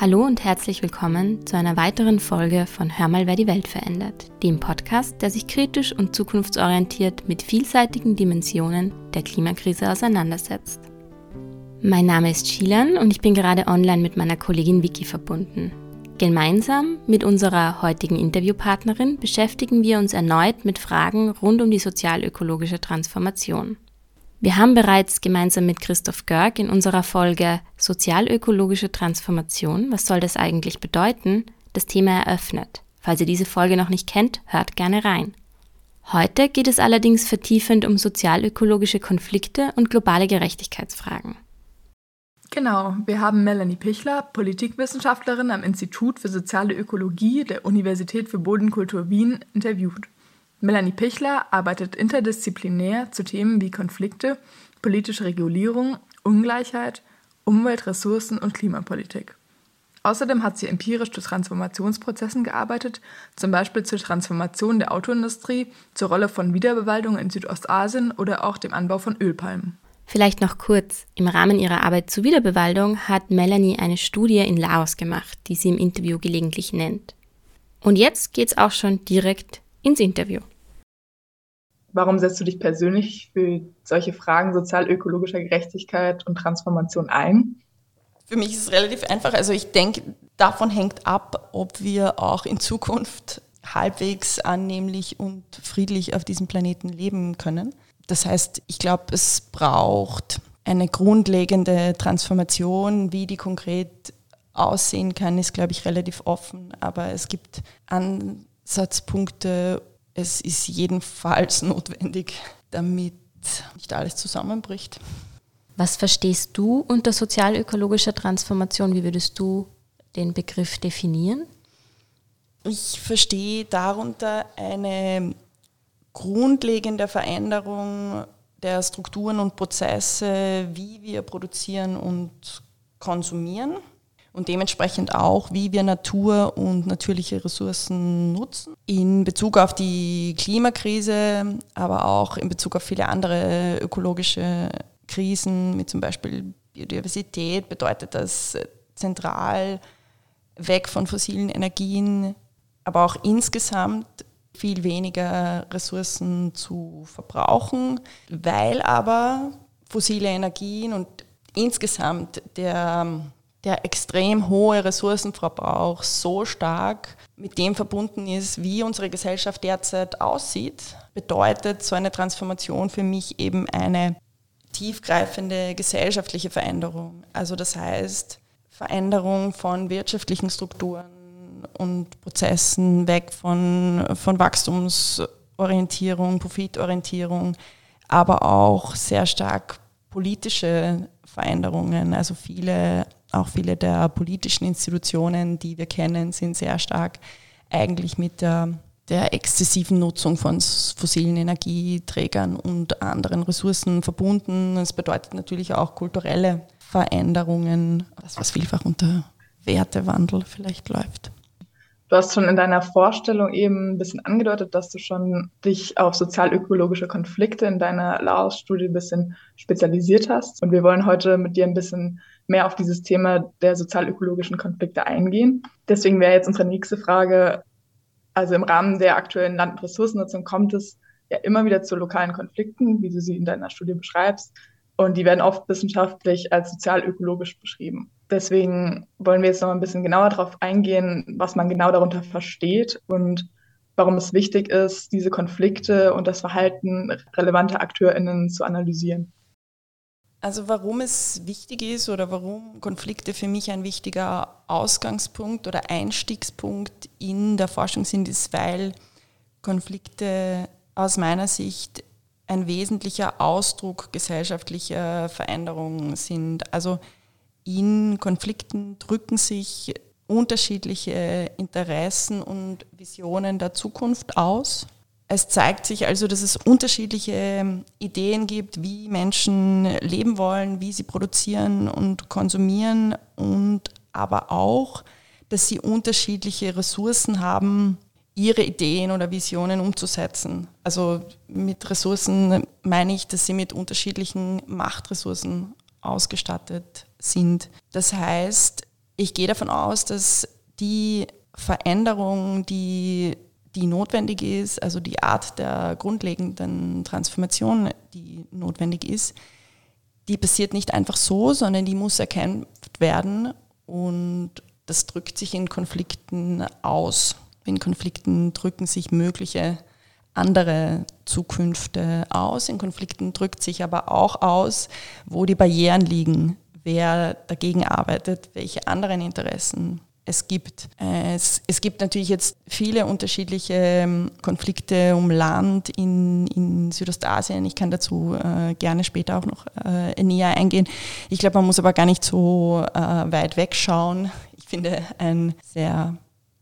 Hallo und herzlich willkommen zu einer weiteren Folge von Hör mal, wer die Welt verändert, dem Podcast, der sich kritisch und zukunftsorientiert mit vielseitigen Dimensionen der Klimakrise auseinandersetzt. Mein Name ist Shilan und ich bin gerade online mit meiner Kollegin Vicky verbunden. Gemeinsam mit unserer heutigen Interviewpartnerin beschäftigen wir uns erneut mit Fragen rund um die sozialökologische Transformation. Wir haben bereits gemeinsam mit Christoph Görg in unserer Folge Sozialökologische Transformation, was soll das eigentlich bedeuten, das Thema eröffnet. Falls ihr diese Folge noch nicht kennt, hört gerne rein. Heute geht es allerdings vertiefend um sozialökologische Konflikte und globale Gerechtigkeitsfragen. Genau, wir haben Melanie Pichler, Politikwissenschaftlerin am Institut für soziale Ökologie der Universität für Bodenkultur Wien, interviewt. Melanie Pichler arbeitet interdisziplinär zu Themen wie Konflikte, politische Regulierung, Ungleichheit, Umwelt, Ressourcen und Klimapolitik. Außerdem hat sie empirisch zu Transformationsprozessen gearbeitet, zum Beispiel zur Transformation der Autoindustrie, zur Rolle von Wiederbewaldung in Südostasien oder auch dem Anbau von Ölpalmen. Vielleicht noch kurz. Im Rahmen ihrer Arbeit zur Wiederbewaldung hat Melanie eine Studie in Laos gemacht, die sie im Interview gelegentlich nennt. Und jetzt geht's auch schon direkt ins Interview. Warum setzt du dich persönlich für solche Fragen sozial-ökologischer Gerechtigkeit und Transformation ein? Für mich ist es relativ einfach. Also ich denke, davon hängt ab, ob wir auch in Zukunft halbwegs annehmlich und friedlich auf diesem Planeten leben können. Das heißt, ich glaube, es braucht eine grundlegende Transformation, wie die konkret aussehen kann, ist, glaube ich, relativ offen. Aber es gibt Ansatzpunkte, es ist jedenfalls notwendig, damit nicht alles zusammenbricht. Was verstehst du unter sozialökologischer Transformation? Wie würdest du den Begriff definieren? Ich verstehe darunter eine grundlegende Veränderung der Strukturen und Prozesse, wie wir produzieren und konsumieren und dementsprechend auch, wie wir Natur und natürliche Ressourcen nutzen. In Bezug auf die Klimakrise, aber auch in Bezug auf viele andere ökologische Krisen, wie zum Beispiel Biodiversität, bedeutet das zentral weg von fossilen Energien, aber auch insgesamt viel weniger Ressourcen zu verbrauchen, weil aber fossile Energien und insgesamt der der extrem hohe Ressourcenverbrauch so stark mit dem verbunden ist, wie unsere Gesellschaft derzeit aussieht, bedeutet so eine Transformation für mich eben eine tiefgreifende gesellschaftliche Veränderung. Also das heißt Veränderung von wirtschaftlichen Strukturen und Prozessen weg von, von Wachstumsorientierung, Profitorientierung, aber auch sehr stark politische Veränderungen, also viele auch viele der politischen Institutionen, die wir kennen, sind sehr stark eigentlich mit der, der exzessiven Nutzung von fossilen Energieträgern und anderen Ressourcen verbunden. Das bedeutet natürlich auch kulturelle Veränderungen, das was vielfach unter Wertewandel vielleicht läuft. Du hast schon in deiner Vorstellung eben ein bisschen angedeutet, dass du schon dich auf sozial-ökologische Konflikte in deiner Laos-Studie ein bisschen spezialisiert hast. Und wir wollen heute mit dir ein bisschen mehr auf dieses Thema der sozial-ökologischen Konflikte eingehen. Deswegen wäre jetzt unsere nächste Frage, also im Rahmen der aktuellen Land- und Ressourcennutzung kommt es ja immer wieder zu lokalen Konflikten, wie du sie in deiner Studie beschreibst. Und die werden oft wissenschaftlich als sozial-ökologisch beschrieben. Deswegen wollen wir jetzt noch ein bisschen genauer darauf eingehen, was man genau darunter versteht und warum es wichtig ist, diese Konflikte und das Verhalten relevanter AkteurInnen zu analysieren. Also warum es wichtig ist oder warum Konflikte für mich ein wichtiger Ausgangspunkt oder Einstiegspunkt in der Forschung sind, ist, weil Konflikte aus meiner Sicht ein wesentlicher Ausdruck gesellschaftlicher Veränderungen sind. Also in Konflikten drücken sich unterschiedliche Interessen und Visionen der Zukunft aus. Es zeigt sich also, dass es unterschiedliche Ideen gibt, wie Menschen leben wollen, wie sie produzieren und konsumieren und aber auch, dass sie unterschiedliche Ressourcen haben, ihre Ideen oder Visionen umzusetzen. Also mit Ressourcen meine ich, dass sie mit unterschiedlichen Machtressourcen ausgestattet sind. Das heißt, ich gehe davon aus, dass die Veränderung, die, die notwendig ist, also die Art der grundlegenden Transformation, die notwendig ist, die passiert nicht einfach so, sondern die muss erkämpft werden und das drückt sich in Konflikten aus. In Konflikten drücken sich mögliche andere Zukünfte aus. In Konflikten drückt sich aber auch aus, wo die Barrieren liegen, wer dagegen arbeitet, welche anderen Interessen es gibt. Es, es gibt natürlich jetzt viele unterschiedliche ähm, Konflikte um Land in, in Südostasien. Ich kann dazu äh, gerne später auch noch äh, näher eingehen. Ich glaube, man muss aber gar nicht so äh, weit wegschauen. Ich finde ein sehr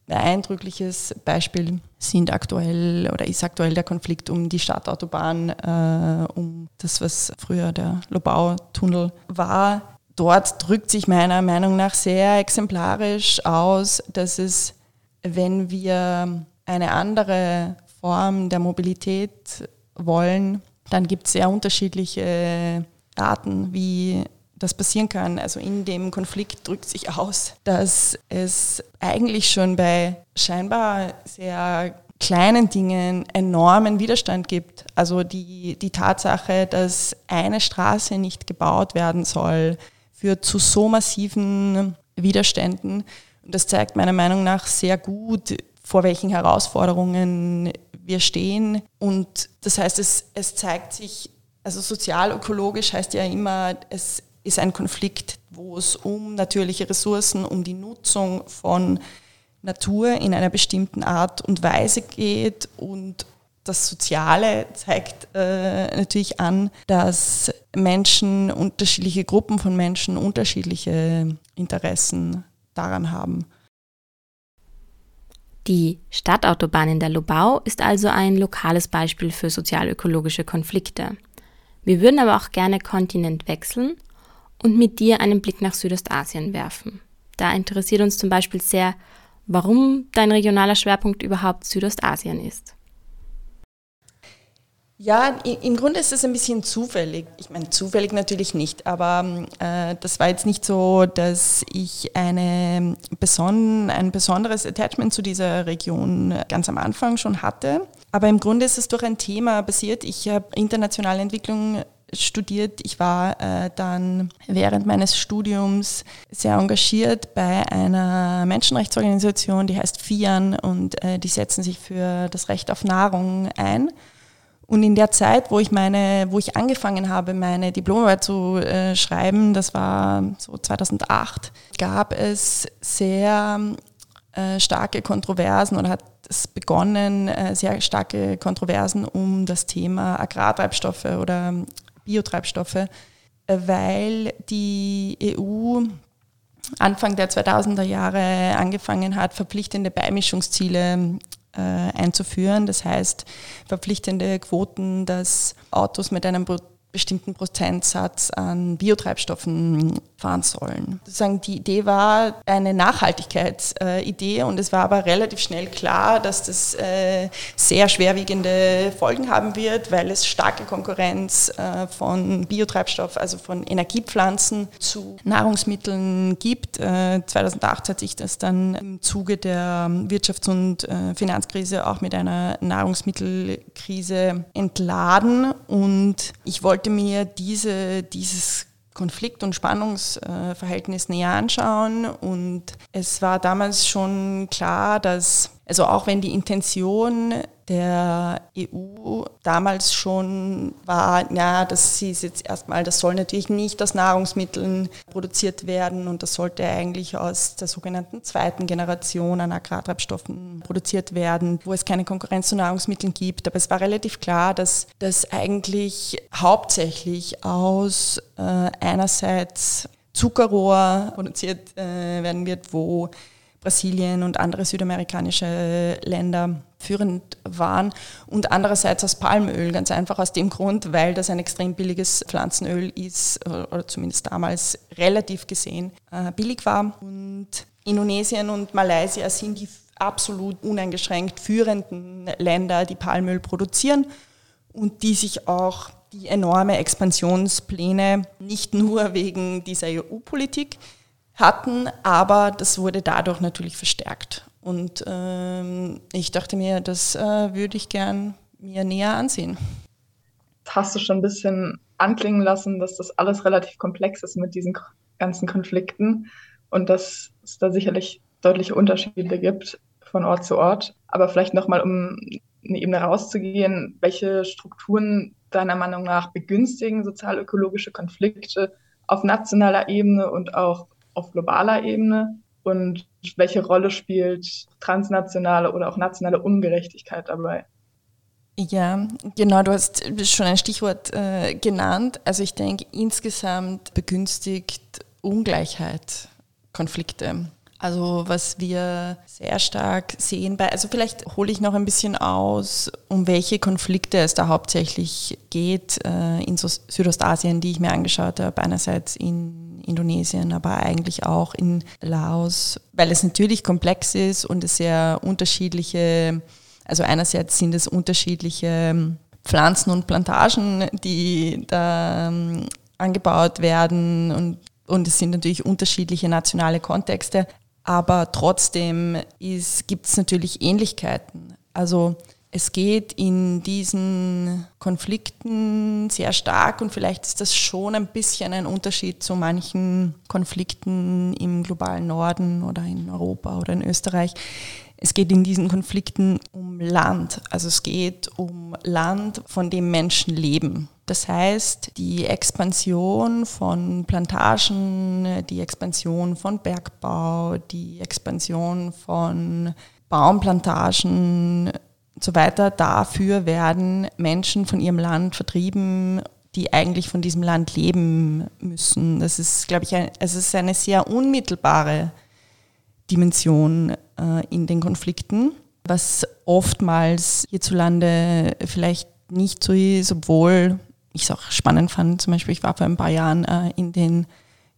eindrückliches Beispiel sind aktuell oder ist aktuell der Konflikt um die Stadtautobahn, äh, um das, was früher der Lobau-Tunnel war dort drückt sich meiner Meinung nach sehr exemplarisch aus, dass es, wenn wir eine andere Form der Mobilität wollen, dann gibt es sehr unterschiedliche Arten, wie das passieren kann. Also in dem Konflikt drückt sich aus, dass es eigentlich schon bei scheinbar sehr kleinen Dingen enormen Widerstand gibt. Also die, die Tatsache, dass eine Straße nicht gebaut werden soll, führt zu so massiven Widerständen. Und das zeigt meiner Meinung nach sehr gut, vor welchen Herausforderungen wir stehen. Und das heißt, es, es zeigt sich, also sozialökologisch heißt ja immer, es ist ein Konflikt, wo es um natürliche Ressourcen, um die Nutzung von Natur in einer bestimmten Art und Weise geht und das Soziale zeigt äh, natürlich an, dass Menschen, unterschiedliche Gruppen von Menschen unterschiedliche Interessen daran haben. Die Stadtautobahn in der Lobau ist also ein lokales Beispiel für sozialökologische Konflikte. Wir würden aber auch gerne Kontinent wechseln und mit dir einen Blick nach Südostasien werfen. Da interessiert uns zum Beispiel sehr, warum dein regionaler Schwerpunkt überhaupt Südostasien ist. Ja, im Grunde ist es ein bisschen zufällig. Ich meine, zufällig natürlich nicht, aber äh, das war jetzt nicht so, dass ich eine beson ein besonderes Attachment zu dieser Region ganz am Anfang schon hatte. Aber im Grunde ist es durch ein Thema basiert. Ich habe internationale Entwicklung studiert. Ich war äh, dann während meines Studiums sehr engagiert bei einer Menschenrechtsorganisation, die heißt FIAN und äh, die setzen sich für das Recht auf Nahrung ein. Und in der Zeit, wo ich meine, wo ich angefangen habe, meine Diplomarbeit zu äh, schreiben, das war so 2008, gab es sehr äh, starke Kontroversen oder hat es begonnen, äh, sehr starke Kontroversen um das Thema Agrartreibstoffe oder Biotreibstoffe, äh, weil die EU Anfang der 2000er Jahre angefangen hat, verpflichtende Beimischungsziele einzuführen. Das heißt, verpflichtende Quoten, dass Autos mit einem bestimmten Prozentsatz an Biotreibstoffen fahren sollen. Sozusagen die Idee war eine Nachhaltigkeitsidee und es war aber relativ schnell klar, dass das äh, sehr schwerwiegende Folgen haben wird, weil es starke Konkurrenz äh, von Biotreibstoff, also von Energiepflanzen zu Nahrungsmitteln gibt. 2008 äh, hat sich das dann im Zuge der Wirtschafts- und Finanzkrise auch mit einer Nahrungsmittelkrise entladen und ich wollte mir diese, dieses Konflikt- und Spannungsverhältnis näher anschauen. Und es war damals schon klar, dass, also auch wenn die Intention der EU damals schon war, ja, das ist jetzt erstmal, das soll natürlich nicht aus Nahrungsmitteln produziert werden und das sollte eigentlich aus der sogenannten zweiten Generation an Agrartreibstoffen produziert werden, wo es keine Konkurrenz zu Nahrungsmitteln gibt. Aber es war relativ klar, dass das eigentlich hauptsächlich aus äh, einerseits Zuckerrohr produziert äh, werden wird, wo Brasilien und andere südamerikanische Länder führend waren und andererseits aus Palmöl, ganz einfach aus dem Grund, weil das ein extrem billiges Pflanzenöl ist oder zumindest damals relativ gesehen äh, billig war. Und Indonesien und Malaysia sind die absolut uneingeschränkt führenden Länder, die Palmöl produzieren und die sich auch die enorme Expansionspläne nicht nur wegen dieser EU-Politik, hatten, aber das wurde dadurch natürlich verstärkt. Und ähm, ich dachte mir, das äh, würde ich gern mir näher ansehen. Hast du schon ein bisschen anklingen lassen, dass das alles relativ komplex ist mit diesen ganzen Konflikten und dass es da sicherlich deutliche Unterschiede gibt von Ort zu Ort. Aber vielleicht nochmal, um eine Ebene rauszugehen, welche Strukturen deiner Meinung nach begünstigen sozialökologische Konflikte auf nationaler Ebene und auch auf globaler Ebene? Und welche Rolle spielt transnationale oder auch nationale Ungerechtigkeit dabei? Ja, genau, du hast schon ein Stichwort äh, genannt. Also ich denke, insgesamt begünstigt Ungleichheit Konflikte. Also was wir sehr stark sehen bei, also vielleicht hole ich noch ein bisschen aus, um welche Konflikte es da hauptsächlich geht äh, in Südostasien, die ich mir angeschaut habe, einerseits in Indonesien, aber eigentlich auch in Laos, weil es natürlich komplex ist und es sehr unterschiedliche, also einerseits sind es unterschiedliche Pflanzen und Plantagen, die da ähm, angebaut werden und und es sind natürlich unterschiedliche nationale Kontexte aber trotzdem gibt es natürlich Ähnlichkeiten. Also es geht in diesen Konflikten sehr stark und vielleicht ist das schon ein bisschen ein Unterschied zu manchen Konflikten im globalen Norden oder in Europa oder in Österreich. Es geht in diesen Konflikten um Land. Also es geht um Land, von dem Menschen leben. Das heißt, die Expansion von Plantagen, die Expansion von Bergbau, die Expansion von Baumplantagen und so weiter, dafür werden Menschen von ihrem Land vertrieben, die eigentlich von diesem Land leben müssen. Das ist, glaube ich, ein, es ist eine sehr unmittelbare Dimension äh, in den Konflikten, was oftmals hierzulande vielleicht nicht so ist, obwohl ich es auch spannend fand. Zum Beispiel, ich war vor ein paar Jahren äh, in den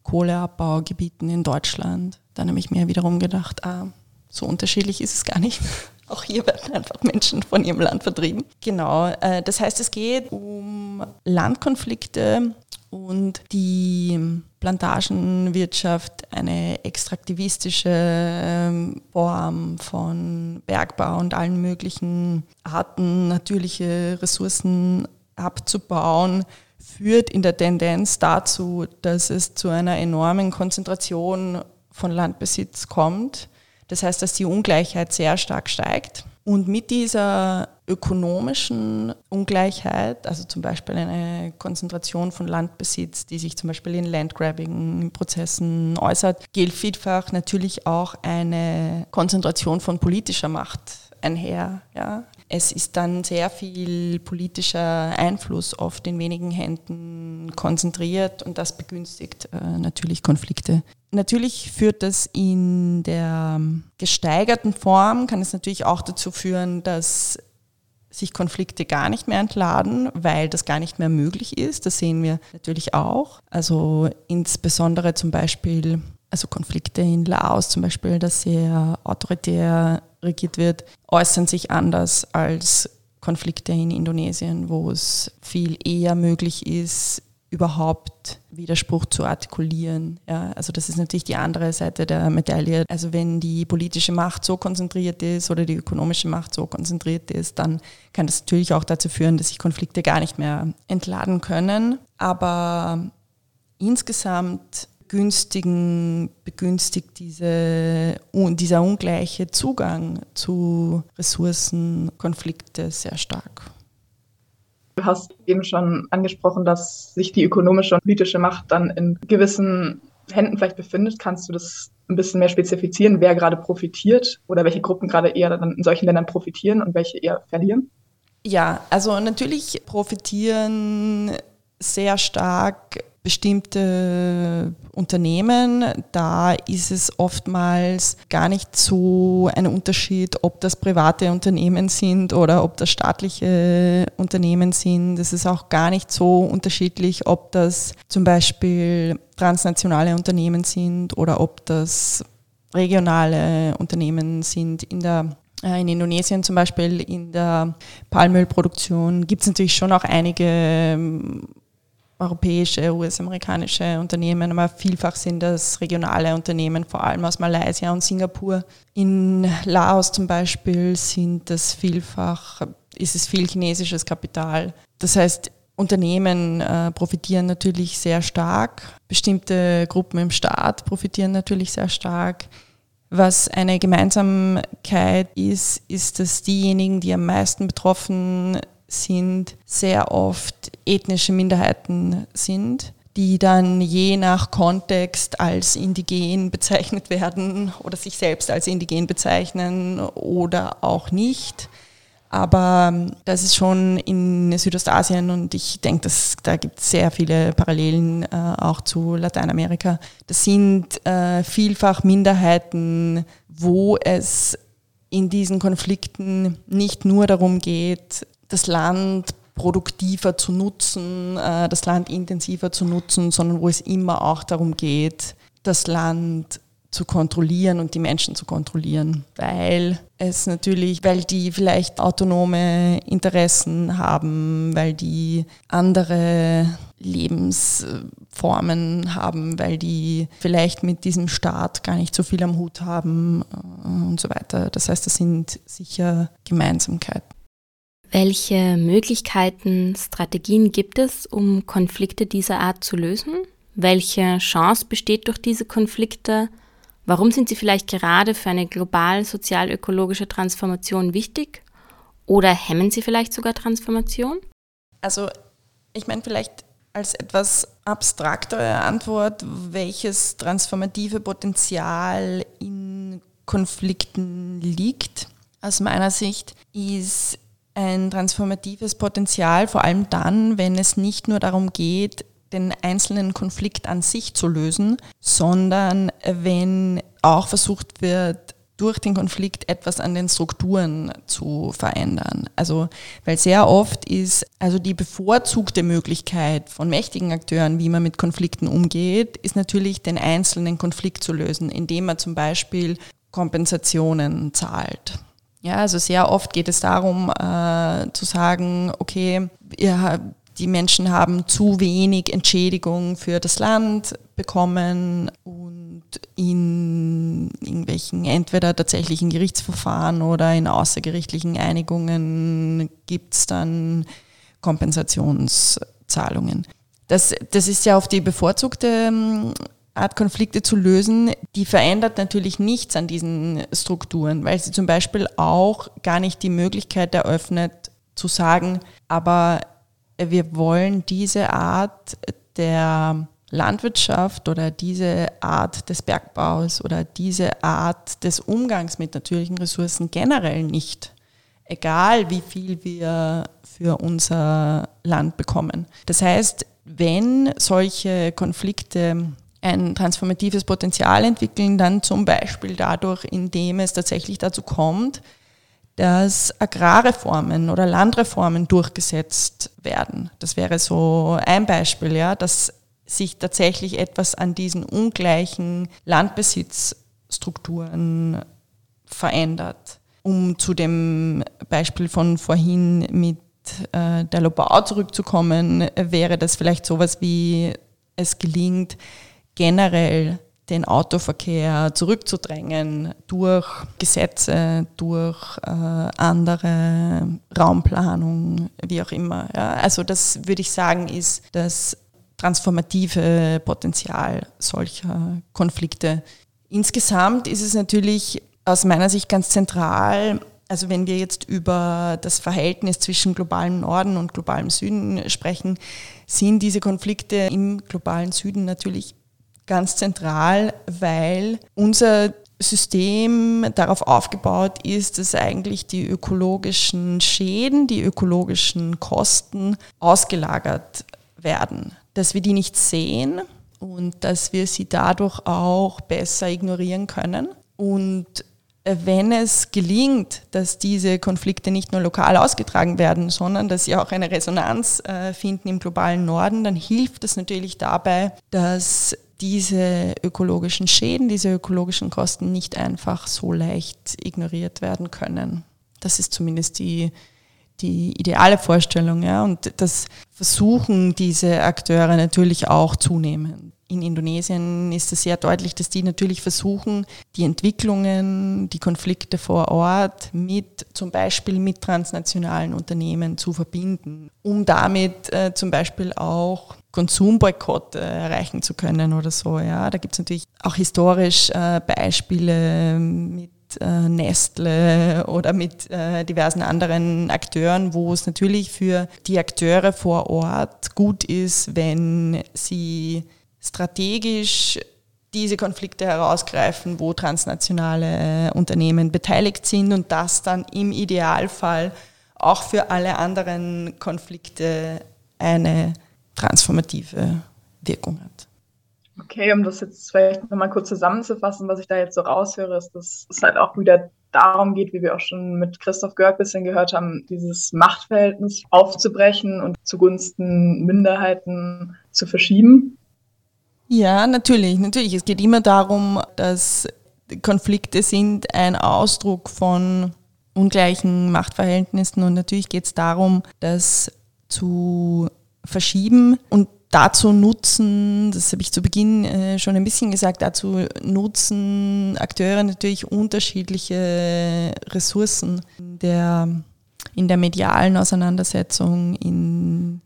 Kohleabbaugebieten in Deutschland. Dann habe ich mir wiederum gedacht, ah, so unterschiedlich ist es gar nicht. Auch hier werden einfach Menschen von ihrem Land vertrieben. Genau, äh, das heißt, es geht um Landkonflikte und die Plantagenwirtschaft eine extraktivistische ähm, Form von Bergbau und allen möglichen Arten, natürliche Ressourcen abzubauen, führt in der Tendenz dazu, dass es zu einer enormen Konzentration von Landbesitz kommt. Das heißt, dass die Ungleichheit sehr stark steigt. Und mit dieser ökonomischen Ungleichheit, also zum Beispiel eine Konzentration von Landbesitz, die sich zum Beispiel in Landgrabbing-Prozessen äußert, gilt vielfach natürlich auch eine Konzentration von politischer Macht einher. Ja? Es ist dann sehr viel politischer Einfluss oft in wenigen Händen konzentriert und das begünstigt äh, natürlich Konflikte. Natürlich führt das in der gesteigerten Form, kann es natürlich auch dazu führen, dass sich Konflikte gar nicht mehr entladen, weil das gar nicht mehr möglich ist. Das sehen wir natürlich auch. Also insbesondere zum Beispiel, also Konflikte in Laos zum Beispiel, das sehr autoritär regiert wird, äußern sich anders als Konflikte in Indonesien, wo es viel eher möglich ist, überhaupt Widerspruch zu artikulieren. Ja, also das ist natürlich die andere Seite der Medaille. Also wenn die politische Macht so konzentriert ist oder die ökonomische Macht so konzentriert ist, dann kann das natürlich auch dazu führen, dass sich Konflikte gar nicht mehr entladen können. Aber insgesamt begünstigen, begünstigt diese, dieser ungleiche Zugang zu Ressourcen, Konflikte sehr stark. Du hast eben schon angesprochen, dass sich die ökonomische und politische Macht dann in gewissen Händen vielleicht befindet. Kannst du das ein bisschen mehr spezifizieren, wer gerade profitiert oder welche Gruppen gerade eher dann in solchen Ländern profitieren und welche eher verlieren? Ja, also natürlich profitieren sehr stark bestimmte Unternehmen, da ist es oftmals gar nicht so ein Unterschied, ob das private Unternehmen sind oder ob das staatliche Unternehmen sind. Es ist auch gar nicht so unterschiedlich, ob das zum Beispiel transnationale Unternehmen sind oder ob das regionale Unternehmen sind. In der äh, in Indonesien zum Beispiel in der Palmölproduktion gibt es natürlich schon auch einige europäische, US-amerikanische Unternehmen, aber vielfach sind das regionale Unternehmen, vor allem aus Malaysia und Singapur. In Laos zum Beispiel sind das vielfach, ist es viel chinesisches Kapital. Das heißt, Unternehmen äh, profitieren natürlich sehr stark, bestimmte Gruppen im Staat profitieren natürlich sehr stark. Was eine Gemeinsamkeit ist, ist, dass diejenigen, die am meisten betroffen sind, sehr oft ethnische Minderheiten sind, die dann je nach Kontext als indigen bezeichnet werden oder sich selbst als indigen bezeichnen oder auch nicht. Aber ähm, das ist schon in Südostasien und ich denke, dass da gibt es sehr viele Parallelen äh, auch zu Lateinamerika. Das sind äh, vielfach Minderheiten, wo es in diesen Konflikten nicht nur darum geht, das Land produktiver zu nutzen, äh, das Land intensiver zu nutzen, sondern wo es immer auch darum geht, das Land zu kontrollieren und die Menschen zu kontrollieren, weil es natürlich, weil die vielleicht autonome Interessen haben, weil die andere Lebensformen haben, weil die vielleicht mit diesem Staat gar nicht so viel am Hut haben äh, und so weiter. Das heißt, das sind sicher Gemeinsamkeiten. Welche Möglichkeiten, Strategien gibt es, um Konflikte dieser Art zu lösen? Welche Chance besteht durch diese Konflikte? Warum sind sie vielleicht gerade für eine global sozial-ökologische Transformation wichtig? Oder hemmen sie vielleicht sogar Transformation? Also ich meine vielleicht als etwas abstraktere Antwort, welches transformative Potenzial in Konflikten liegt, aus meiner Sicht, ist ein transformatives Potenzial, vor allem dann, wenn es nicht nur darum geht, den einzelnen Konflikt an sich zu lösen, sondern wenn auch versucht wird, durch den Konflikt etwas an den Strukturen zu verändern. Also, weil sehr oft ist also die bevorzugte Möglichkeit von mächtigen Akteuren, wie man mit Konflikten umgeht, ist natürlich den einzelnen Konflikt zu lösen, indem man zum Beispiel Kompensationen zahlt. Ja, also sehr oft geht es darum äh, zu sagen, okay, ja, die Menschen haben zu wenig Entschädigung für das Land bekommen und in irgendwelchen entweder tatsächlichen Gerichtsverfahren oder in außergerichtlichen Einigungen gibt es dann Kompensationszahlungen. Das, das ist ja auf die bevorzugte ähm, Art Konflikte zu lösen, die verändert natürlich nichts an diesen Strukturen, weil sie zum Beispiel auch gar nicht die Möglichkeit eröffnet zu sagen, aber wir wollen diese Art der Landwirtschaft oder diese Art des Bergbaus oder diese Art des Umgangs mit natürlichen Ressourcen generell nicht. Egal wie viel wir für unser Land bekommen. Das heißt, wenn solche Konflikte ein transformatives Potenzial entwickeln, dann zum Beispiel dadurch, indem es tatsächlich dazu kommt, dass Agrarreformen oder Landreformen durchgesetzt werden. Das wäre so ein Beispiel, ja, dass sich tatsächlich etwas an diesen ungleichen Landbesitzstrukturen verändert. Um zu dem Beispiel von vorhin mit äh, der Lobau zurückzukommen, wäre das vielleicht sowas wie es gelingt, generell den Autoverkehr zurückzudrängen durch Gesetze, durch äh, andere Raumplanung, wie auch immer. Ja. Also das würde ich sagen, ist das transformative Potenzial solcher Konflikte. Insgesamt ist es natürlich aus meiner Sicht ganz zentral, also wenn wir jetzt über das Verhältnis zwischen globalem Norden und globalem Süden sprechen, sind diese Konflikte im globalen Süden natürlich ganz zentral, weil unser System darauf aufgebaut ist, dass eigentlich die ökologischen Schäden, die ökologischen Kosten ausgelagert werden. Dass wir die nicht sehen und dass wir sie dadurch auch besser ignorieren können. Und wenn es gelingt, dass diese Konflikte nicht nur lokal ausgetragen werden, sondern dass sie auch eine Resonanz äh, finden im globalen Norden, dann hilft es natürlich dabei, dass diese ökologischen Schäden, diese ökologischen Kosten nicht einfach so leicht ignoriert werden können. Das ist zumindest die, die ideale Vorstellung. Ja? Und das versuchen diese Akteure natürlich auch zunehmend. In Indonesien ist es sehr deutlich, dass die natürlich versuchen, die Entwicklungen, die Konflikte vor Ort mit zum Beispiel mit transnationalen Unternehmen zu verbinden, um damit äh, zum Beispiel auch Konsumboykotte erreichen zu können oder so. Ja, da gibt es natürlich auch historisch äh, Beispiele mit äh, Nestle oder mit äh, diversen anderen Akteuren, wo es natürlich für die Akteure vor Ort gut ist, wenn sie strategisch diese Konflikte herausgreifen, wo transnationale Unternehmen beteiligt sind und das dann im Idealfall auch für alle anderen Konflikte eine transformative Wirkung hat. Okay, um das jetzt vielleicht nochmal kurz zusammenzufassen, was ich da jetzt so raushöre, ist, dass es halt auch wieder darum geht, wie wir auch schon mit Christoph Görg bisschen gehört haben, dieses Machtverhältnis aufzubrechen und zugunsten Minderheiten zu verschieben. Ja, natürlich, natürlich. Es geht immer darum, dass Konflikte sind ein Ausdruck von ungleichen Machtverhältnissen und natürlich geht es darum, das zu verschieben und dazu nutzen, das habe ich zu Beginn äh, schon ein bisschen gesagt, dazu nutzen Akteure natürlich unterschiedliche Ressourcen in der, in der medialen Auseinandersetzung, in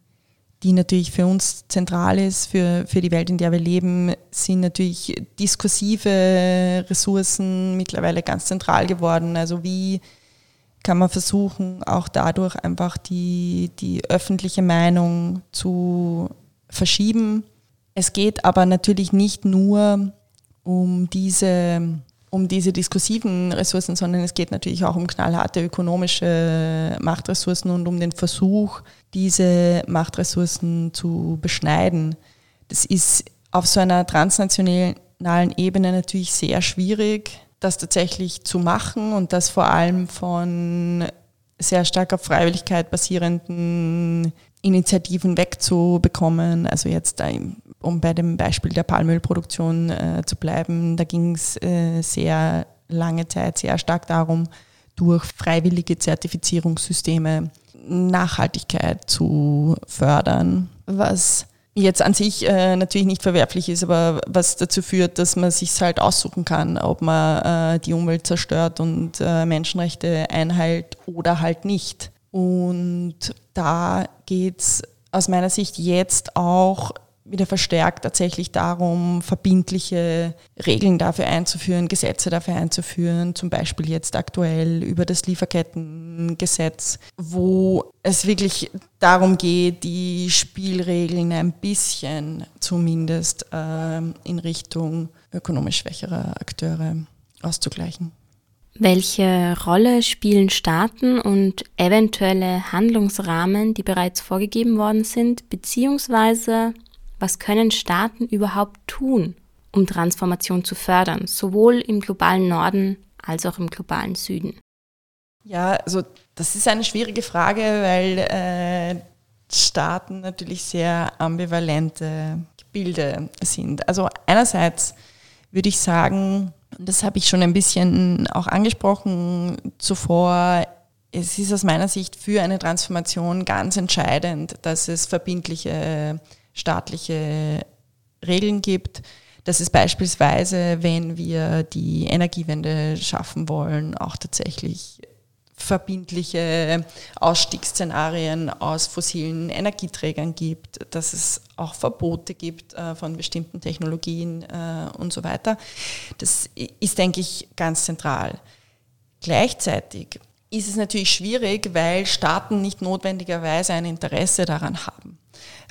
die natürlich für uns zentral ist, für, für die Welt, in der wir leben, sind natürlich diskursive Ressourcen mittlerweile ganz zentral geworden. Also wie kann man versuchen, auch dadurch einfach die, die öffentliche Meinung zu verschieben. Es geht aber natürlich nicht nur um diese, um diese diskursiven Ressourcen, sondern es geht natürlich auch um knallharte ökonomische Machtressourcen und um den Versuch, diese Machtressourcen zu beschneiden. Das ist auf so einer transnationalen Ebene natürlich sehr schwierig das tatsächlich zu machen und das vor allem von sehr stark auf Freiwilligkeit basierenden Initiativen wegzubekommen. Also jetzt, um bei dem Beispiel der Palmölproduktion äh, zu bleiben, da ging es äh, sehr lange Zeit sehr stark darum, durch freiwillige Zertifizierungssysteme Nachhaltigkeit zu fördern, was jetzt an sich äh, natürlich nicht verwerflich ist, aber was dazu führt, dass man sich halt aussuchen kann, ob man äh, die Umwelt zerstört und äh, Menschenrechte einhält oder halt nicht. Und da geht es aus meiner Sicht jetzt auch wieder verstärkt tatsächlich darum, verbindliche Regeln dafür einzuführen, Gesetze dafür einzuführen, zum Beispiel jetzt aktuell über das Lieferkettengesetz, wo es wirklich darum geht, die Spielregeln ein bisschen zumindest äh, in Richtung ökonomisch schwächerer Akteure auszugleichen. Welche Rolle spielen Staaten und eventuelle Handlungsrahmen, die bereits vorgegeben worden sind, beziehungsweise was können Staaten überhaupt tun, um Transformation zu fördern, sowohl im globalen Norden als auch im globalen Süden? Ja, also das ist eine schwierige Frage, weil äh, Staaten natürlich sehr ambivalente Gebilde sind. Also einerseits würde ich sagen, das habe ich schon ein bisschen auch angesprochen zuvor, es ist aus meiner Sicht für eine Transformation ganz entscheidend, dass es verbindliche staatliche Regeln gibt, dass es beispielsweise, wenn wir die Energiewende schaffen wollen, auch tatsächlich verbindliche Ausstiegsszenarien aus fossilen Energieträgern gibt, dass es auch Verbote gibt äh, von bestimmten Technologien äh, und so weiter. Das ist, denke ich, ganz zentral. Gleichzeitig ist es natürlich schwierig, weil Staaten nicht notwendigerweise ein Interesse daran haben.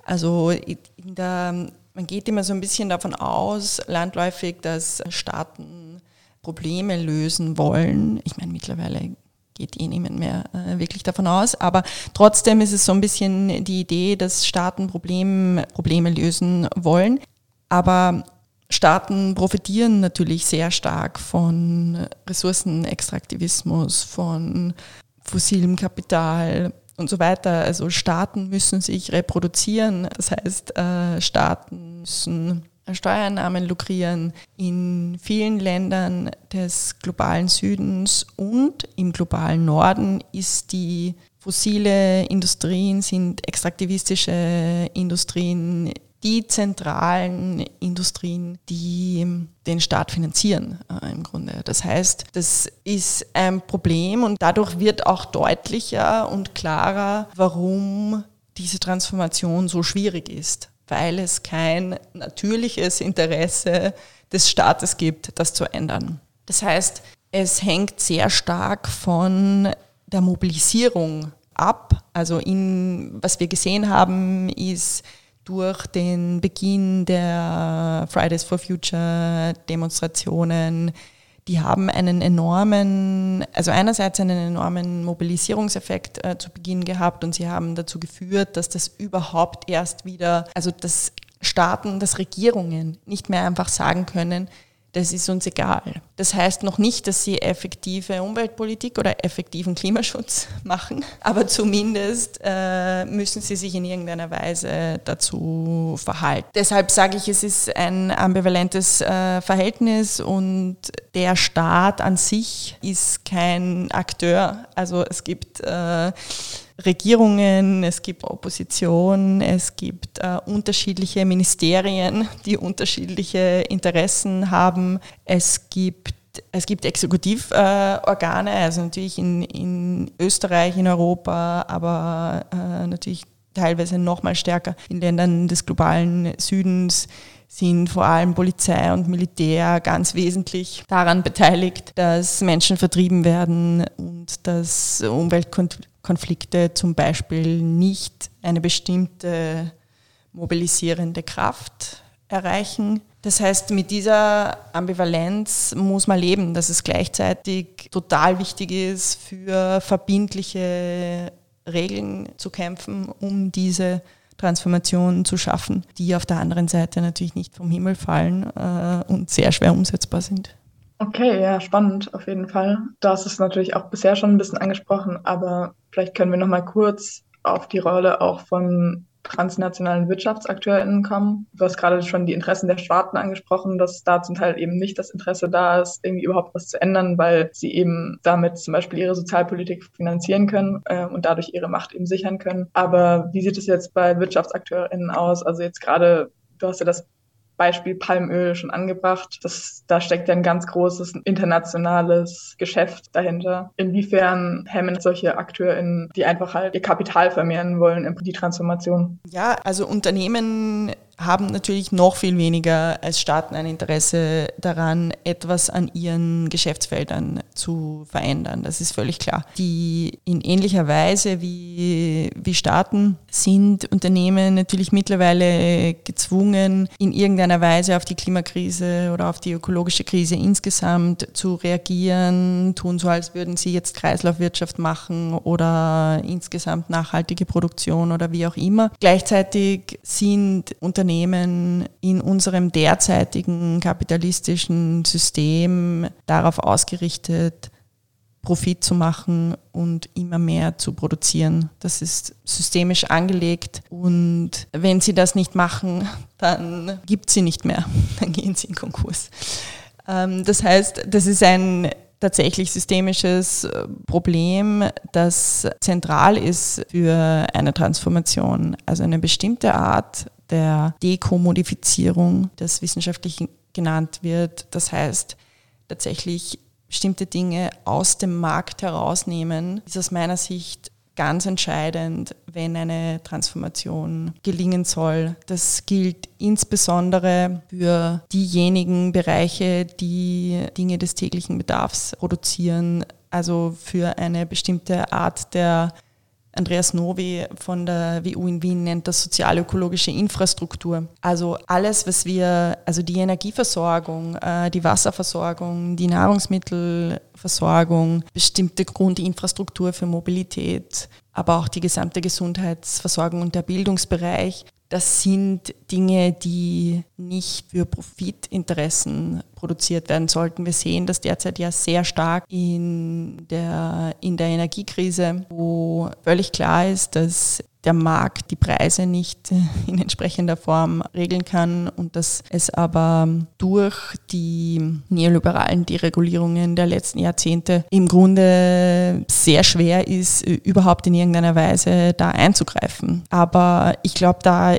Also der, man geht immer so ein bisschen davon aus, landläufig, dass Staaten Probleme lösen wollen. Ich meine, mittlerweile geht eh niemand mehr äh, wirklich davon aus, aber trotzdem ist es so ein bisschen die Idee, dass Staaten Problem, Probleme lösen wollen. Aber Staaten profitieren natürlich sehr stark von Ressourcenextraktivismus, von fossilem Kapital, und so weiter. Also Staaten müssen sich reproduzieren. Das heißt, äh, Staaten müssen Steuereinnahmen lukrieren in vielen Ländern des globalen Südens und im globalen Norden ist die Fossile Industrien sind extraktivistische Industrien, die zentralen Industrien, die den Staat finanzieren äh, im Grunde. Das heißt, das ist ein Problem und dadurch wird auch deutlicher und klarer, warum diese Transformation so schwierig ist, weil es kein natürliches Interesse des Staates gibt, das zu ändern. Das heißt, es hängt sehr stark von der Mobilisierung ab. Also in, was wir gesehen haben, ist durch den Beginn der Fridays for Future Demonstrationen, die haben einen enormen, also einerseits einen enormen Mobilisierungseffekt äh, zu Beginn gehabt und sie haben dazu geführt, dass das überhaupt erst wieder, also dass Staaten, dass Regierungen nicht mehr einfach sagen können, das ist uns egal. Das heißt noch nicht, dass sie effektive Umweltpolitik oder effektiven Klimaschutz machen, aber zumindest äh, müssen sie sich in irgendeiner Weise dazu verhalten. Deshalb sage ich, es ist ein ambivalentes äh, Verhältnis und der Staat an sich ist kein Akteur. Also es gibt äh, Regierungen, es gibt Opposition, es gibt äh, unterschiedliche Ministerien, die unterschiedliche Interessen haben. Es gibt es gibt Exekutivorgane, äh, also natürlich in, in Österreich, in Europa, aber äh, natürlich teilweise noch mal stärker in Ländern des globalen Südens sind vor allem Polizei und Militär ganz wesentlich daran beteiligt, dass Menschen vertrieben werden und dass Umweltkonflikte zum Beispiel nicht eine bestimmte mobilisierende Kraft erreichen. Das heißt, mit dieser Ambivalenz muss man leben, dass es gleichzeitig total wichtig ist, für verbindliche Regeln zu kämpfen, um diese Transformationen zu schaffen, die auf der anderen Seite natürlich nicht vom Himmel fallen äh, und sehr schwer umsetzbar sind. Okay, ja, spannend auf jeden Fall. Du hast es natürlich auch bisher schon ein bisschen angesprochen, aber vielleicht können wir noch mal kurz auf die Rolle auch von transnationalen WirtschaftsakteurInnen kommen. Du hast gerade schon die Interessen der Staaten angesprochen, dass da zum Teil eben nicht das Interesse da ist, irgendwie überhaupt was zu ändern, weil sie eben damit zum Beispiel ihre Sozialpolitik finanzieren können äh, und dadurch ihre Macht eben sichern können. Aber wie sieht es jetzt bei WirtschaftsakteurInnen aus? Also jetzt gerade, du hast ja das Beispiel Palmöl schon angebracht. Das, da steckt ja ein ganz großes internationales Geschäft dahinter. Inwiefern hemmen solche AkteurInnen, die einfach halt ihr Kapital vermehren wollen, die Transformation? Ja, also Unternehmen haben natürlich noch viel weniger als Staaten ein Interesse daran, etwas an ihren Geschäftsfeldern zu verändern. Das ist völlig klar. Die in ähnlicher Weise wie, wie Staaten sind Unternehmen natürlich mittlerweile gezwungen, in irgendeiner Weise auf die Klimakrise oder auf die ökologische Krise insgesamt zu reagieren, tun so, als würden sie jetzt Kreislaufwirtschaft machen oder insgesamt nachhaltige Produktion oder wie auch immer. Gleichzeitig sind Unternehmen Unternehmen in unserem derzeitigen kapitalistischen System darauf ausgerichtet, Profit zu machen und immer mehr zu produzieren. Das ist systemisch angelegt und wenn sie das nicht machen, dann gibt sie nicht mehr, dann gehen sie in Konkurs. Ähm, das heißt, das ist ein tatsächlich systemisches äh, Problem, das zentral ist für eine Transformation. Also eine bestimmte Art der Dekommodifizierung, das wissenschaftlich genannt wird. Das heißt, tatsächlich bestimmte Dinge aus dem Markt herausnehmen, ist aus meiner Sicht ganz entscheidend, wenn eine Transformation gelingen soll. Das gilt insbesondere für diejenigen Bereiche, die Dinge des täglichen Bedarfs produzieren, also für eine bestimmte Art der Andreas Novi von der WU in Wien nennt das sozialökologische Infrastruktur. Also alles, was wir, also die Energieversorgung, äh, die Wasserversorgung, die Nahrungsmittelversorgung, bestimmte Grundinfrastruktur für Mobilität, aber auch die gesamte Gesundheitsversorgung und der Bildungsbereich, das sind Dinge, die nicht für Profitinteressen produziert werden sollten. Wir sehen das derzeit ja sehr stark in der, in der Energiekrise, wo völlig klar ist, dass der Markt die Preise nicht in entsprechender Form regeln kann und dass es aber durch die neoliberalen Deregulierungen der letzten Jahrzehnte im Grunde sehr schwer ist, überhaupt in irgendeiner Weise da einzugreifen. Aber ich glaube, da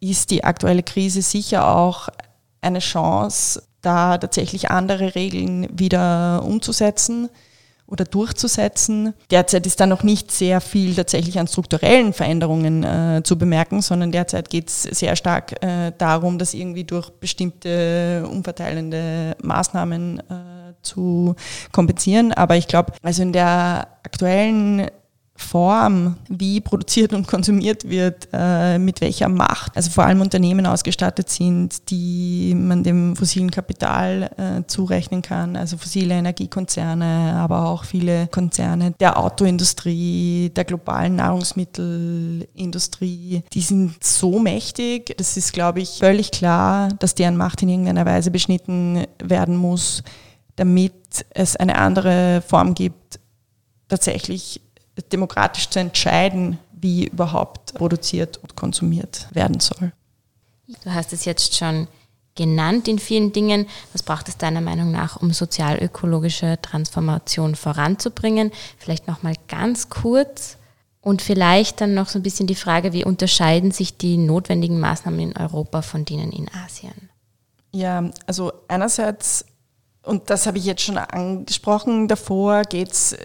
ist die aktuelle Krise sicher auch eine Chance, da tatsächlich andere Regeln wieder umzusetzen oder durchzusetzen. Derzeit ist da noch nicht sehr viel tatsächlich an strukturellen Veränderungen äh, zu bemerken, sondern derzeit geht es sehr stark äh, darum, das irgendwie durch bestimmte umverteilende Maßnahmen äh, zu kompensieren. Aber ich glaube, also in der aktuellen Form, wie produziert und konsumiert wird, äh, mit welcher Macht, also vor allem Unternehmen ausgestattet sind, die man dem fossilen Kapital äh, zurechnen kann, also fossile Energiekonzerne, aber auch viele Konzerne der Autoindustrie, der globalen Nahrungsmittelindustrie, die sind so mächtig, das ist, glaube ich, völlig klar, dass deren Macht in irgendeiner Weise beschnitten werden muss, damit es eine andere Form gibt, tatsächlich demokratisch zu entscheiden, wie überhaupt produziert und konsumiert werden soll. Du hast es jetzt schon genannt in vielen Dingen. Was braucht es deiner Meinung nach, um sozialökologische Transformation voranzubringen? Vielleicht noch mal ganz kurz und vielleicht dann noch so ein bisschen die Frage, wie unterscheiden sich die notwendigen Maßnahmen in Europa von denen in Asien? Ja, also einerseits, und das habe ich jetzt schon angesprochen, davor geht es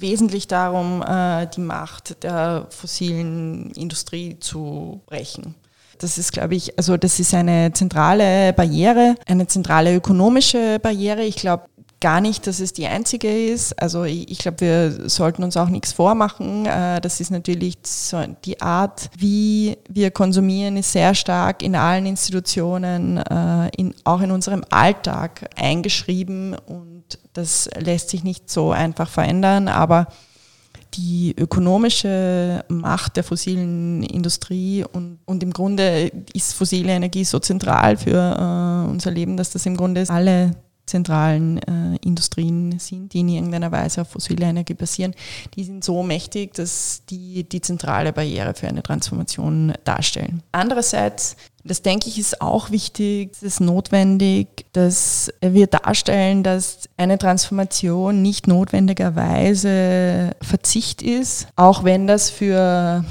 wesentlich darum, äh, die Macht der fossilen Industrie zu brechen. Das ist, glaube ich, also das ist eine zentrale Barriere, eine zentrale ökonomische Barriere. Ich glaube gar nicht, dass es die einzige ist. Also ich, ich glaube, wir sollten uns auch nichts vormachen. Äh, das ist natürlich so die Art, wie wir konsumieren, ist sehr stark in allen Institutionen, äh, in, auch in unserem Alltag eingeschrieben und das lässt sich nicht so einfach verändern, aber die ökonomische Macht der fossilen Industrie und, und im Grunde ist fossile Energie so zentral für äh, unser Leben, dass das im Grunde alle zentralen äh, Industrien sind, die in irgendeiner Weise auf fossile Energie basieren, die sind so mächtig, dass die die zentrale Barriere für eine Transformation darstellen. Andererseits, das denke ich, ist auch wichtig, es ist notwendig, dass wir darstellen, dass eine Transformation nicht notwendigerweise Verzicht ist, auch wenn das für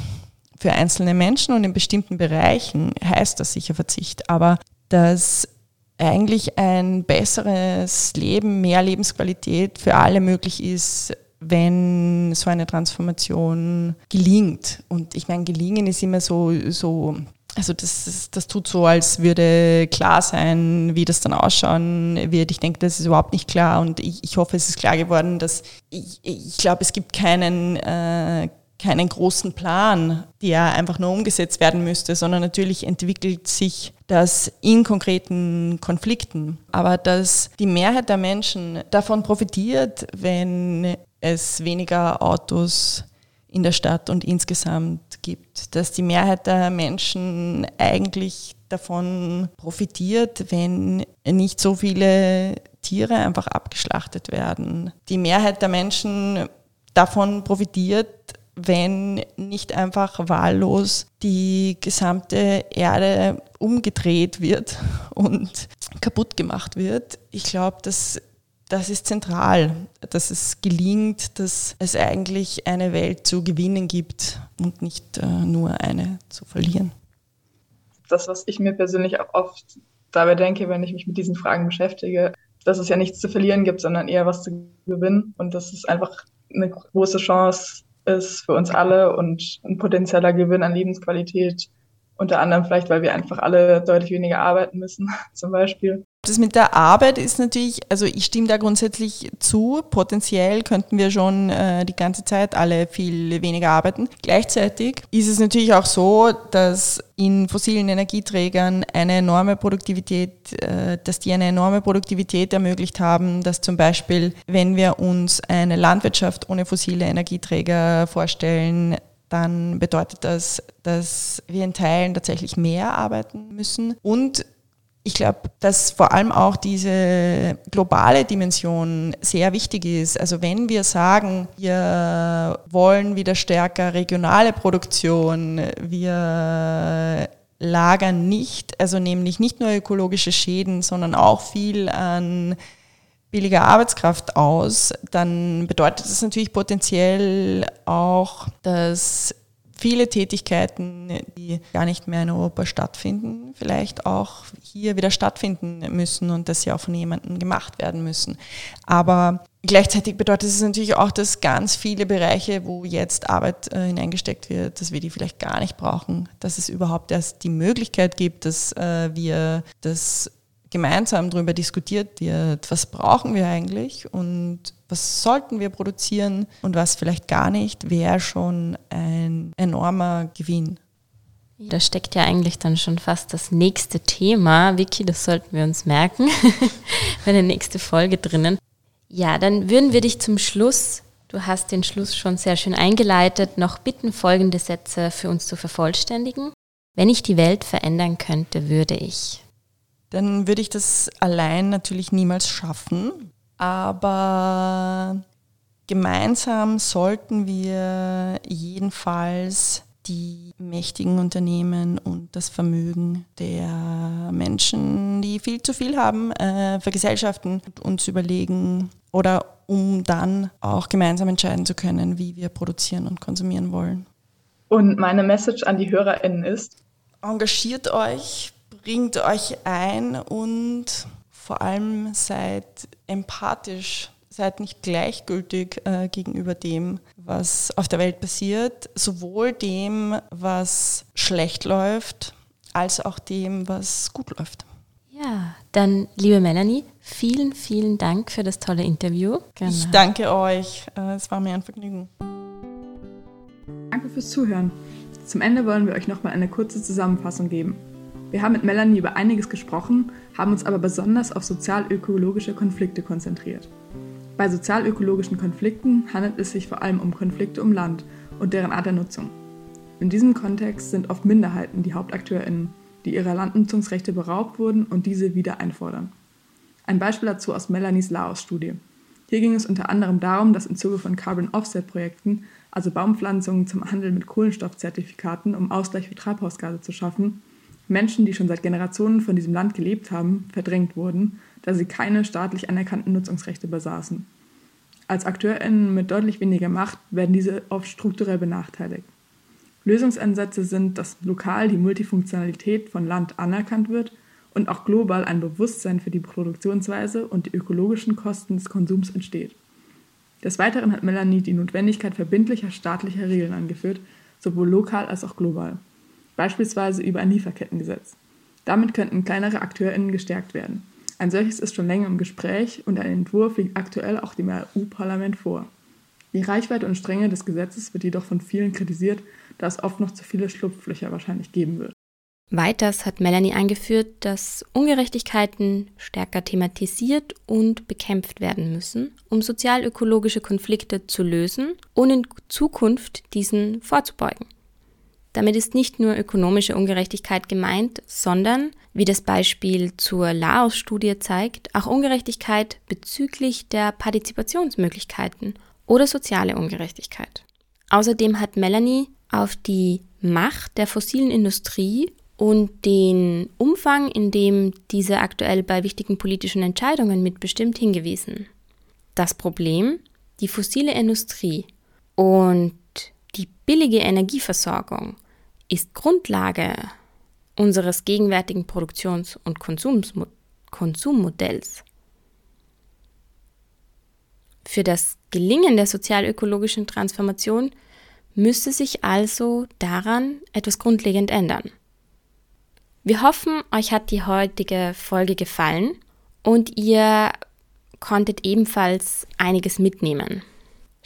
für einzelne Menschen und in bestimmten Bereichen heißt das sicher Verzicht, aber dass eigentlich ein besseres Leben, mehr Lebensqualität für alle möglich ist, wenn so eine Transformation gelingt. Und ich meine, gelingen ist immer so, so also das, das tut so, als würde klar sein, wie das dann ausschauen wird. Ich denke, das ist überhaupt nicht klar und ich, ich hoffe, es ist klar geworden, dass ich, ich glaube, es gibt keinen, äh, keinen großen Plan, der einfach nur umgesetzt werden müsste, sondern natürlich entwickelt sich das in konkreten Konflikten. Aber dass die Mehrheit der Menschen davon profitiert, wenn es weniger Autos in der Stadt und insgesamt gibt, dass die Mehrheit der Menschen eigentlich davon profitiert, wenn nicht so viele Tiere einfach abgeschlachtet werden. Die Mehrheit der Menschen davon profitiert, wenn nicht einfach wahllos die gesamte Erde umgedreht wird und kaputt gemacht wird. Ich glaube, dass das ist zentral, dass es gelingt, dass es eigentlich eine Welt zu gewinnen gibt und nicht äh, nur eine zu verlieren. Das, was ich mir persönlich auch oft dabei denke, wenn ich mich mit diesen Fragen beschäftige, dass es ja nichts zu verlieren gibt, sondern eher was zu gewinnen und dass es einfach eine große Chance ist für uns alle und ein potenzieller Gewinn an Lebensqualität. Unter anderem vielleicht, weil wir einfach alle deutlich weniger arbeiten müssen, zum Beispiel. Das mit der Arbeit ist natürlich, also ich stimme da grundsätzlich zu. Potenziell könnten wir schon äh, die ganze Zeit alle viel weniger arbeiten. Gleichzeitig ist es natürlich auch so, dass in fossilen Energieträgern eine enorme Produktivität, äh, dass die eine enorme Produktivität ermöglicht haben, dass zum Beispiel, wenn wir uns eine Landwirtschaft ohne fossile Energieträger vorstellen, dann bedeutet das, dass wir in Teilen tatsächlich mehr arbeiten müssen und ich glaube, dass vor allem auch diese globale Dimension sehr wichtig ist. Also wenn wir sagen, wir wollen wieder stärker regionale Produktion, wir lagern nicht, also nämlich nicht nur ökologische Schäden, sondern auch viel an billiger Arbeitskraft aus, dann bedeutet das natürlich potenziell auch, dass viele Tätigkeiten, die gar nicht mehr in Europa stattfinden, vielleicht auch hier wieder stattfinden müssen und dass sie auch von jemandem gemacht werden müssen. Aber gleichzeitig bedeutet es natürlich auch, dass ganz viele Bereiche, wo jetzt Arbeit äh, hineingesteckt wird, dass wir die vielleicht gar nicht brauchen, dass es überhaupt erst die Möglichkeit gibt, dass äh, wir das gemeinsam darüber diskutiert wird, was brauchen wir eigentlich und was sollten wir produzieren und was vielleicht gar nicht, wäre schon ein enormer Gewinn. Da steckt ja eigentlich dann schon fast das nächste Thema. Vicky, das sollten wir uns merken, für eine nächste Folge drinnen. Ja, dann würden wir dich zum Schluss, du hast den Schluss schon sehr schön eingeleitet, noch bitten, folgende Sätze für uns zu vervollständigen. Wenn ich die Welt verändern könnte, würde ich dann würde ich das allein natürlich niemals schaffen. Aber gemeinsam sollten wir jedenfalls die mächtigen Unternehmen und das Vermögen der Menschen, die viel zu viel haben, äh, vergesellschaften und uns überlegen oder um dann auch gemeinsam entscheiden zu können, wie wir produzieren und konsumieren wollen. Und meine Message an die HörerInnen ist, engagiert euch, bringt euch ein und vor allem seid empathisch, seid nicht gleichgültig äh, gegenüber dem, was auf der Welt passiert, sowohl dem, was schlecht läuft, als auch dem, was gut läuft. Ja, dann liebe Melanie, vielen, vielen Dank für das tolle Interview. Genau. Ich danke euch, äh, es war mir ein Vergnügen. Danke fürs Zuhören. Zum Ende wollen wir euch nochmal eine kurze Zusammenfassung geben. Wir haben mit Melanie über einiges gesprochen, haben uns aber besonders auf sozial-ökologische Konflikte konzentriert. Bei sozial-ökologischen Konflikten handelt es sich vor allem um Konflikte um Land und deren Art der Nutzung. In diesem Kontext sind oft Minderheiten die HauptakteurInnen, die ihrer Landnutzungsrechte beraubt wurden und diese wieder einfordern. Ein Beispiel dazu aus Melanies Laos-Studie. Hier ging es unter anderem darum, dass im Zuge von Carbon Offset-Projekten, also Baumpflanzungen zum Handel mit Kohlenstoffzertifikaten, um Ausgleich für Treibhausgase zu schaffen, Menschen, die schon seit Generationen von diesem Land gelebt haben, verdrängt wurden, da sie keine staatlich anerkannten Nutzungsrechte besaßen. Als AkteurInnen mit deutlich weniger Macht werden diese oft strukturell benachteiligt. Lösungsansätze sind, dass lokal die Multifunktionalität von Land anerkannt wird und auch global ein Bewusstsein für die Produktionsweise und die ökologischen Kosten des Konsums entsteht. Des Weiteren hat Melanie die Notwendigkeit verbindlicher staatlicher Regeln angeführt, sowohl lokal als auch global beispielsweise über ein Lieferkettengesetz. Damit könnten kleinere AkteurInnen gestärkt werden. Ein solches ist schon länger im Gespräch und ein Entwurf liegt aktuell auch dem EU-Parlament vor. Die Reichweite und Strenge des Gesetzes wird jedoch von vielen kritisiert, da es oft noch zu viele Schlupflöcher wahrscheinlich geben wird. Weiters hat Melanie eingeführt, dass Ungerechtigkeiten stärker thematisiert und bekämpft werden müssen, um sozial-ökologische Konflikte zu lösen und in Zukunft diesen vorzubeugen. Damit ist nicht nur ökonomische Ungerechtigkeit gemeint, sondern, wie das Beispiel zur Laos-Studie zeigt, auch Ungerechtigkeit bezüglich der Partizipationsmöglichkeiten oder soziale Ungerechtigkeit. Außerdem hat Melanie auf die Macht der fossilen Industrie und den Umfang, in dem diese aktuell bei wichtigen politischen Entscheidungen mitbestimmt, hingewiesen. Das Problem, die fossile Industrie und die billige Energieversorgung ist Grundlage unseres gegenwärtigen Produktions- und Konsummodells. Für das Gelingen der sozial-ökologischen Transformation müsste sich also daran etwas grundlegend ändern. Wir hoffen, euch hat die heutige Folge gefallen und ihr konntet ebenfalls einiges mitnehmen.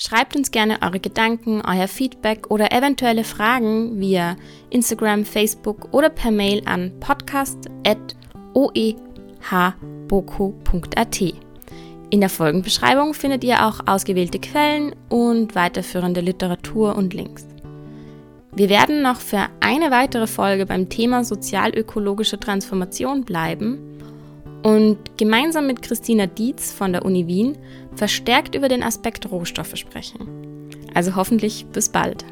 Schreibt uns gerne eure Gedanken, euer Feedback oder eventuelle Fragen via Instagram, Facebook oder per Mail an podcast.oehboko.at. In der Folgenbeschreibung findet ihr auch ausgewählte Quellen und weiterführende Literatur und Links. Wir werden noch für eine weitere Folge beim Thema sozial-ökologische Transformation bleiben und gemeinsam mit Christina Dietz von der Uni Wien verstärkt über den Aspekt Rohstoffe sprechen. Also hoffentlich bis bald.